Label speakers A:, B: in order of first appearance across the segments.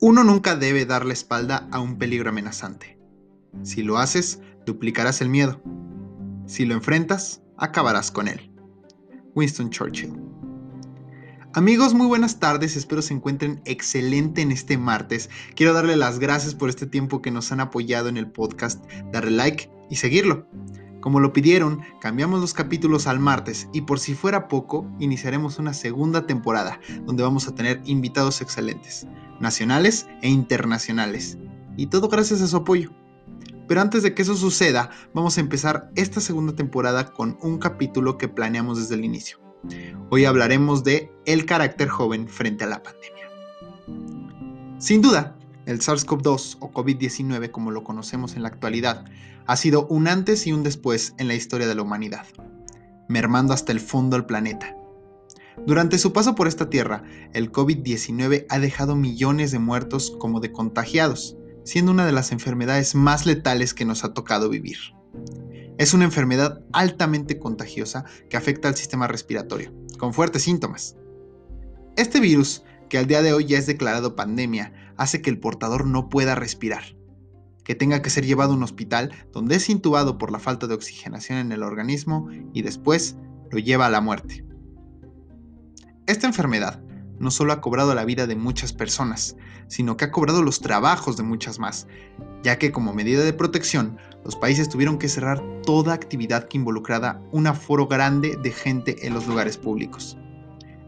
A: Uno nunca debe dar la espalda a un peligro amenazante. Si lo haces, duplicarás el miedo. Si lo enfrentas, acabarás con él. Winston Churchill. Amigos, muy buenas tardes, espero se encuentren excelente en este martes. Quiero darle las gracias por este tiempo que nos han apoyado en el podcast, darle like y seguirlo. Como lo pidieron, cambiamos los capítulos al martes y por si fuera poco, iniciaremos una segunda temporada donde vamos a tener invitados excelentes, nacionales e internacionales. Y todo gracias a su apoyo. Pero antes de que eso suceda, vamos a empezar esta segunda temporada con un capítulo que planeamos desde el inicio. Hoy hablaremos de el carácter joven frente a la pandemia. Sin duda, el SARS-CoV-2 o COVID-19 como lo conocemos en la actualidad ha sido un antes y un después en la historia de la humanidad, mermando hasta el fondo al planeta. Durante su paso por esta tierra, el COVID-19 ha dejado millones de muertos como de contagiados, siendo una de las enfermedades más letales que nos ha tocado vivir. Es una enfermedad altamente contagiosa que afecta al sistema respiratorio, con fuertes síntomas. Este virus, que al día de hoy ya es declarado pandemia, hace que el portador no pueda respirar, que tenga que ser llevado a un hospital donde es intubado por la falta de oxigenación en el organismo y después lo lleva a la muerte. Esta enfermedad no solo ha cobrado la vida de muchas personas, sino que ha cobrado los trabajos de muchas más, ya que como medida de protección, los países tuvieron que cerrar toda actividad que involucrara un aforo grande de gente en los lugares públicos.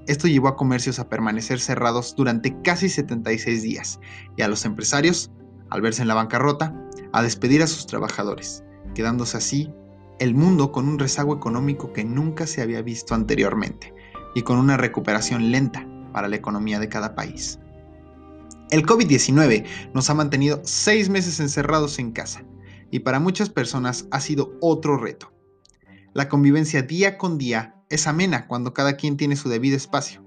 A: Esto llevó a comercios a permanecer cerrados durante casi 76 días y a los empresarios, al verse en la bancarrota, a despedir a sus trabajadores, quedándose así el mundo con un rezago económico que nunca se había visto anteriormente y con una recuperación lenta para la economía de cada país. El COVID-19 nos ha mantenido seis meses encerrados en casa y para muchas personas ha sido otro reto. La convivencia día con día es amena cuando cada quien tiene su debido espacio,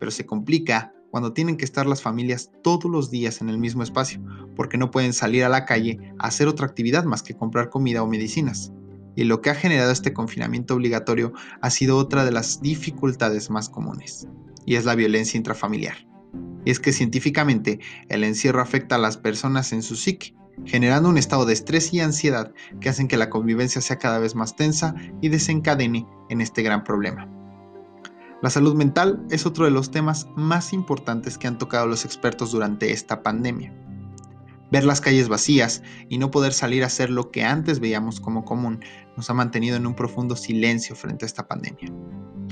A: pero se complica cuando tienen que estar las familias todos los días en el mismo espacio, porque no pueden salir a la calle a hacer otra actividad más que comprar comida o medicinas. Y lo que ha generado este confinamiento obligatorio ha sido otra de las dificultades más comunes y es la violencia intrafamiliar. Y es que científicamente el encierro afecta a las personas en su psique, generando un estado de estrés y ansiedad que hacen que la convivencia sea cada vez más tensa y desencadene en este gran problema. La salud mental es otro de los temas más importantes que han tocado los expertos durante esta pandemia. Ver las calles vacías y no poder salir a hacer lo que antes veíamos como común nos ha mantenido en un profundo silencio frente a esta pandemia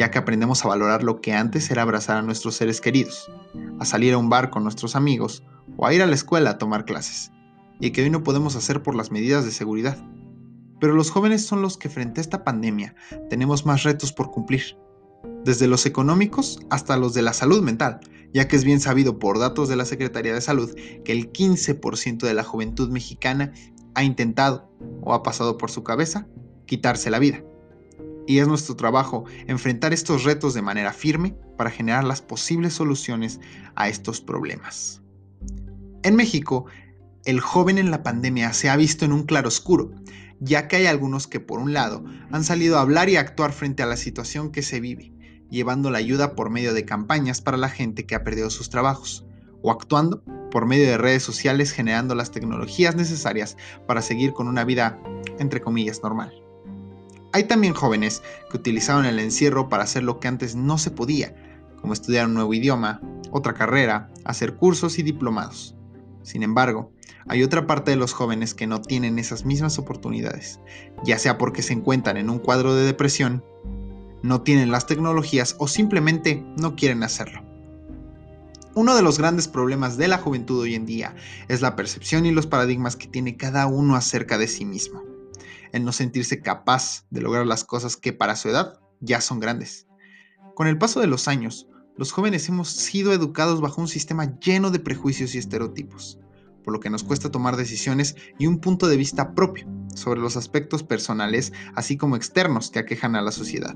A: ya que aprendemos a valorar lo que antes era abrazar a nuestros seres queridos, a salir a un bar con nuestros amigos o a ir a la escuela a tomar clases, y que hoy no podemos hacer por las medidas de seguridad. Pero los jóvenes son los que frente a esta pandemia tenemos más retos por cumplir, desde los económicos hasta los de la salud mental, ya que es bien sabido por datos de la Secretaría de Salud que el 15% de la juventud mexicana ha intentado o ha pasado por su cabeza quitarse la vida y es nuestro trabajo enfrentar estos retos de manera firme para generar las posibles soluciones a estos problemas. En México, el joven en la pandemia se ha visto en un claroscuro, ya que hay algunos que por un lado han salido a hablar y actuar frente a la situación que se vive, llevando la ayuda por medio de campañas para la gente que ha perdido sus trabajos, o actuando por medio de redes sociales generando las tecnologías necesarias para seguir con una vida, entre comillas, normal. Hay también jóvenes que utilizaron el encierro para hacer lo que antes no se podía, como estudiar un nuevo idioma, otra carrera, hacer cursos y diplomados. Sin embargo, hay otra parte de los jóvenes que no tienen esas mismas oportunidades, ya sea porque se encuentran en un cuadro de depresión, no tienen las tecnologías o simplemente no quieren hacerlo. Uno de los grandes problemas de la juventud hoy en día es la percepción y los paradigmas que tiene cada uno acerca de sí mismo el no sentirse capaz de lograr las cosas que para su edad ya son grandes. Con el paso de los años, los jóvenes hemos sido educados bajo un sistema lleno de prejuicios y estereotipos, por lo que nos cuesta tomar decisiones y un punto de vista propio sobre los aspectos personales, así como externos que aquejan a la sociedad.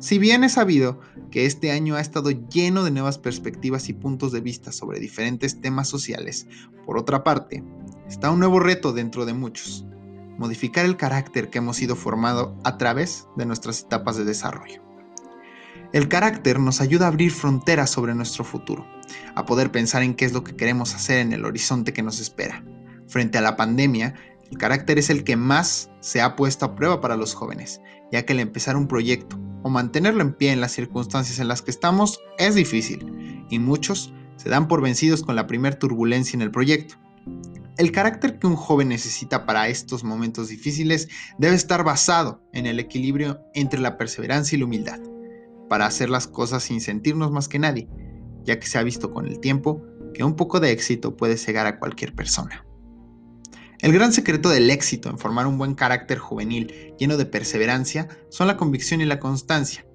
A: Si bien es sabido que este año ha estado lleno de nuevas perspectivas y puntos de vista sobre diferentes temas sociales, por otra parte, está un nuevo reto dentro de muchos, modificar el carácter que hemos sido formado a través de nuestras etapas de desarrollo. El carácter nos ayuda a abrir fronteras sobre nuestro futuro, a poder pensar en qué es lo que queremos hacer en el horizonte que nos espera. Frente a la pandemia, el carácter es el que más se ha puesto a prueba para los jóvenes, ya que el empezar un proyecto o mantenerlo en pie en las circunstancias en las que estamos es difícil, y muchos se dan por vencidos con la primer turbulencia en el proyecto. El carácter que un joven necesita para estos momentos difíciles debe estar basado en el equilibrio entre la perseverancia y la humildad, para hacer las cosas sin sentirnos más que nadie, ya que se ha visto con el tiempo que un poco de éxito puede cegar a cualquier persona. El gran secreto del éxito en formar un buen carácter juvenil lleno de perseverancia son la convicción y la constancia.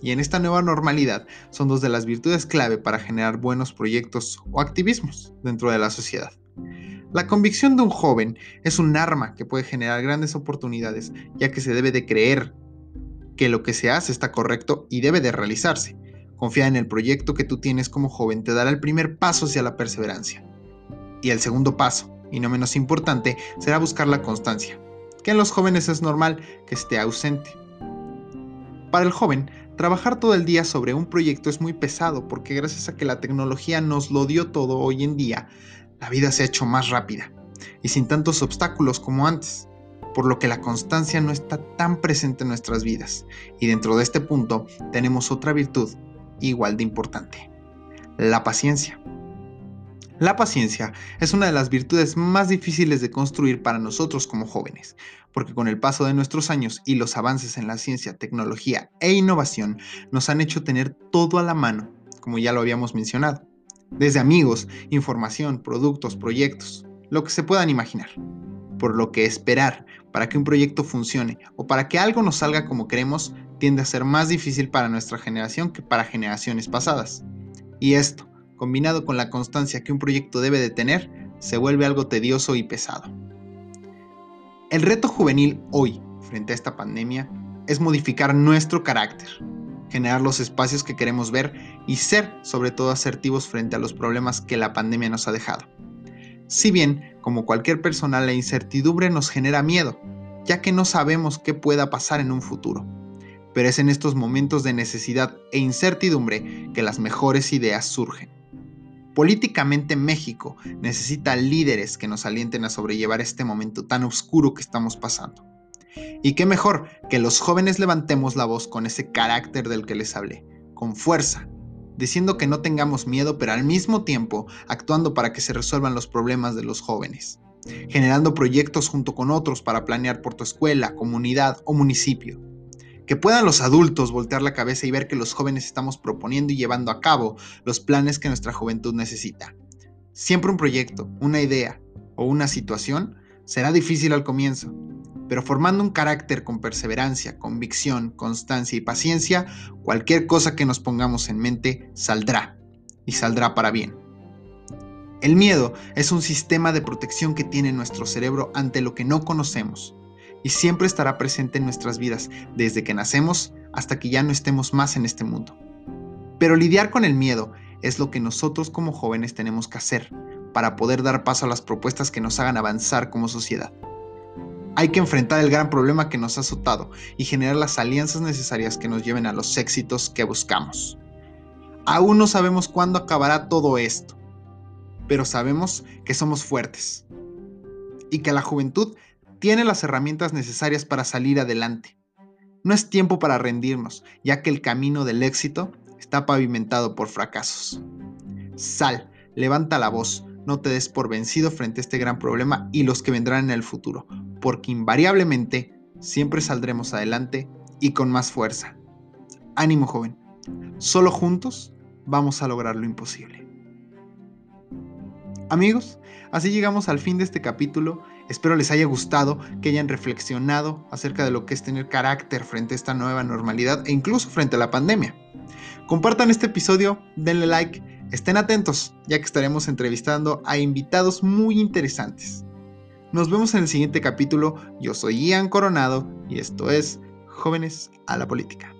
A: Y en esta nueva normalidad son dos de las virtudes clave para generar buenos proyectos o activismos dentro de la sociedad. La convicción de un joven es un arma que puede generar grandes oportunidades, ya que se debe de creer que lo que se hace está correcto y debe de realizarse. Confía en el proyecto que tú tienes como joven te dará el primer paso hacia la perseverancia. Y el segundo paso, y no menos importante, será buscar la constancia, que en los jóvenes es normal que esté ausente. Para el joven, trabajar todo el día sobre un proyecto es muy pesado porque gracias a que la tecnología nos lo dio todo hoy en día, la vida se ha hecho más rápida y sin tantos obstáculos como antes, por lo que la constancia no está tan presente en nuestras vidas. Y dentro de este punto tenemos otra virtud igual de importante, la paciencia. La paciencia es una de las virtudes más difíciles de construir para nosotros como jóvenes, porque con el paso de nuestros años y los avances en la ciencia, tecnología e innovación nos han hecho tener todo a la mano, como ya lo habíamos mencionado desde amigos, información, productos, proyectos, lo que se puedan imaginar. Por lo que esperar para que un proyecto funcione o para que algo nos salga como queremos tiende a ser más difícil para nuestra generación que para generaciones pasadas. Y esto, combinado con la constancia que un proyecto debe de tener, se vuelve algo tedioso y pesado. El reto juvenil hoy, frente a esta pandemia, es modificar nuestro carácter, generar los espacios que queremos ver y ser sobre todo asertivos frente a los problemas que la pandemia nos ha dejado. Si bien, como cualquier persona, la incertidumbre nos genera miedo, ya que no sabemos qué pueda pasar en un futuro. Pero es en estos momentos de necesidad e incertidumbre que las mejores ideas surgen. Políticamente México necesita líderes que nos alienten a sobrellevar este momento tan oscuro que estamos pasando. Y qué mejor que los jóvenes levantemos la voz con ese carácter del que les hablé, con fuerza, diciendo que no tengamos miedo, pero al mismo tiempo actuando para que se resuelvan los problemas de los jóvenes, generando proyectos junto con otros para planear por tu escuela, comunidad o municipio. Que puedan los adultos voltear la cabeza y ver que los jóvenes estamos proponiendo y llevando a cabo los planes que nuestra juventud necesita. Siempre un proyecto, una idea o una situación será difícil al comienzo, pero formando un carácter con perseverancia, convicción, constancia y paciencia, cualquier cosa que nos pongamos en mente saldrá, y saldrá para bien. El miedo es un sistema de protección que tiene nuestro cerebro ante lo que no conocemos, y siempre estará presente en nuestras vidas desde que nacemos hasta que ya no estemos más en este mundo. Pero lidiar con el miedo es lo que nosotros como jóvenes tenemos que hacer para poder dar paso a las propuestas que nos hagan avanzar como sociedad. Hay que enfrentar el gran problema que nos ha azotado y generar las alianzas necesarias que nos lleven a los éxitos que buscamos. Aún no sabemos cuándo acabará todo esto, pero sabemos que somos fuertes y que la juventud tiene las herramientas necesarias para salir adelante. No es tiempo para rendirnos, ya que el camino del éxito está pavimentado por fracasos. Sal, levanta la voz, no te des por vencido frente a este gran problema y los que vendrán en el futuro, porque invariablemente siempre saldremos adelante y con más fuerza. Ánimo joven, solo juntos vamos a lograr lo imposible. Amigos, así llegamos al fin de este capítulo. Espero les haya gustado, que hayan reflexionado acerca de lo que es tener carácter frente a esta nueva normalidad e incluso frente a la pandemia. Compartan este episodio, denle like, estén atentos, ya que estaremos entrevistando a invitados muy interesantes. Nos vemos en el siguiente capítulo. Yo soy Ian Coronado y esto es Jóvenes a la Política.